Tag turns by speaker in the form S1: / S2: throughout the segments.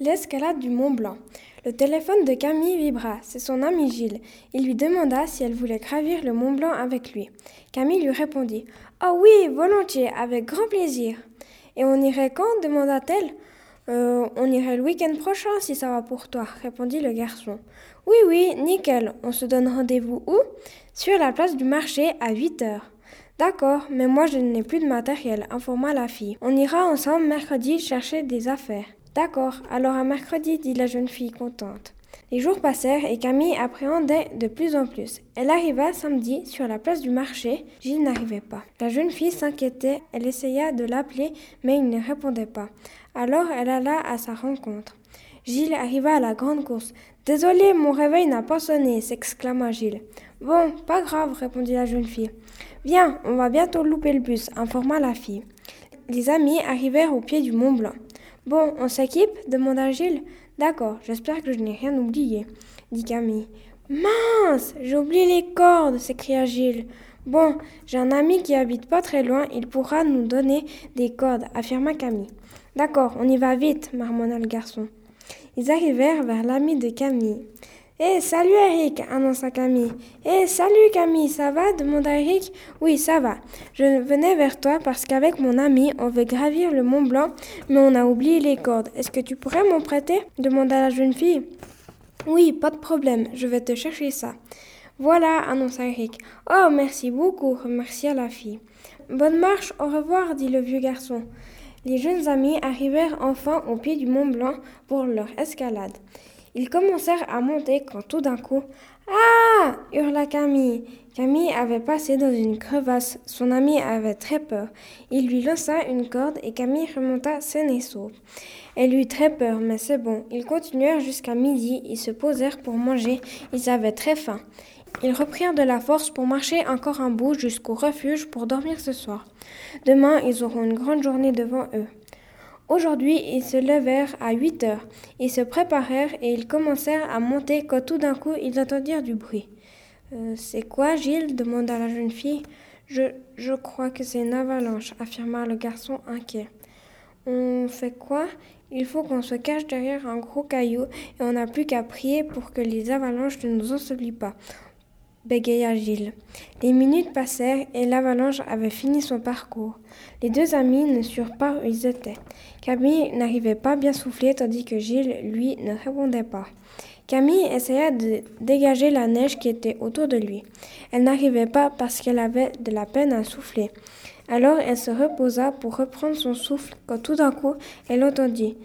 S1: L'escalade du Mont Blanc. Le téléphone de Camille vibra. C'est son ami Gilles. Il lui demanda si elle voulait gravir le Mont Blanc avec lui. Camille lui répondit Oh oui, volontiers, avec grand plaisir. Et on irait quand? demanda-t-elle. Euh, on irait le week-end prochain si ça va pour toi, répondit le garçon. Oui, oui, nickel. On se donne rendez-vous où? Sur la place du marché à 8 heures. D'accord, mais moi je n'ai plus de matériel, informa la fille. On ira ensemble mercredi chercher des affaires. D'accord, alors à mercredi, dit la jeune fille contente. Les jours passèrent et Camille appréhendait de plus en plus. Elle arriva samedi sur la place du marché. Gilles n'arrivait pas. La jeune fille s'inquiétait. Elle essaya de l'appeler, mais il ne répondait pas. Alors elle alla à sa rencontre. Gilles arriva à la grande course. Désolé, mon réveil n'a pas sonné, s'exclama Gilles. Bon, pas grave, répondit la jeune fille. Viens, on va bientôt louper le bus, informa la fille. Les amis arrivèrent au pied du Mont Blanc. Bon, on s'équipe demanda Gilles. D'accord, j'espère que je n'ai rien oublié, dit Camille. Mince, j'ai oublié les cordes, s'écria Gilles. Bon, j'ai un ami qui habite pas très loin, il pourra nous donner des cordes, affirma Camille. D'accord, on y va vite, marmonna le garçon. Ils arrivèrent vers l'ami de Camille. Eh, salut Eric, annonça Camille. Eh, salut Camille, ça va demanda Eric. Oui, ça va. Je venais vers toi parce qu'avec mon ami, on veut gravir le Mont Blanc, mais on a oublié les cordes. Est-ce que tu pourrais m'en prêter? demanda la jeune fille. Oui, pas de problème, je vais te chercher ça. Voilà, annonça Eric. Oh, merci beaucoup, remercia la fille. Bonne marche, au revoir, dit le vieux garçon. Les jeunes amis arrivèrent enfin au pied du Mont Blanc pour leur escalade. Ils commencèrent à monter quand tout d'un coup Ah hurla Camille. Camille avait passé dans une crevasse. Son ami avait très peur. Il lui lança une corde et Camille remonta saine et sauve. Elle eut très peur, mais c'est bon. Ils continuèrent jusqu'à midi. Ils se posèrent pour manger. Ils avaient très faim. Ils reprirent de la force pour marcher encore un bout jusqu'au refuge pour dormir ce soir. Demain, ils auront une grande journée devant eux. Aujourd'hui, ils se levèrent à huit heures. Ils se préparèrent et ils commencèrent à monter quand tout d'un coup ils entendirent du bruit. Euh, c'est quoi, Gilles? demanda la jeune fille. Je, je crois que c'est une avalanche, affirma le garçon inquiet. On fait quoi? Il faut qu'on se cache derrière un gros caillou et on n'a plus qu'à prier pour que les avalanches ne nous ensevelissent pas bégaya Gilles. Les minutes passèrent et l'avalanche avait fini son parcours. Les deux amis ne surent pas où ils étaient. Camille n'arrivait pas bien souffler tandis que Gilles, lui, ne répondait pas. Camille essaya de dégager la neige qui était autour de lui. Elle n'arrivait pas parce qu'elle avait de la peine à souffler. Alors elle se reposa pour reprendre son souffle quand tout d'un coup elle entendit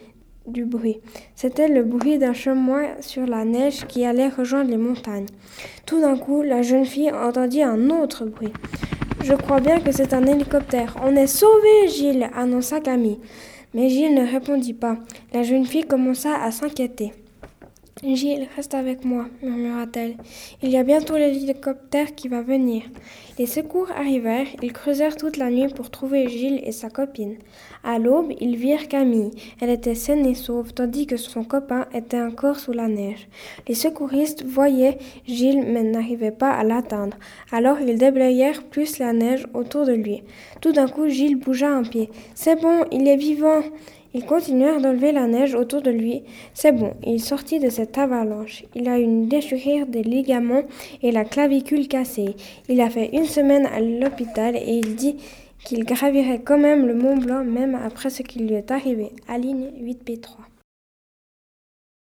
S1: du bruit. C'était le bruit d'un chemin sur la neige qui allait rejoindre les montagnes. Tout d'un coup, la jeune fille entendit un autre bruit. Je crois bien que c'est un hélicoptère. On est sauvés, Gilles, annonça Camille. Mais Gilles ne répondit pas. La jeune fille commença à s'inquiéter. Gilles, reste avec moi, murmura-t-elle. Il y a bientôt l'hélicoptère qui va venir. Les secours arrivèrent, ils creusèrent toute la nuit pour trouver Gilles et sa copine. À l'aube, ils virent Camille. Elle était saine et sauve, tandis que son copain était encore sous la neige. Les secouristes voyaient Gilles mais n'arrivaient pas à l'atteindre. Alors ils déblayèrent plus la neige autour de lui. Tout d'un coup, Gilles bougea un pied. C'est bon, il est vivant. Ils continuèrent d'enlever la neige autour de lui. C'est bon, il sortit de cette avalanche. Il a une déchirure des ligaments et la clavicule cassée. Il a fait une semaine à l'hôpital et il dit qu'il gravirait quand même le Mont Blanc même après ce qui lui est arrivé. Aline 8P3.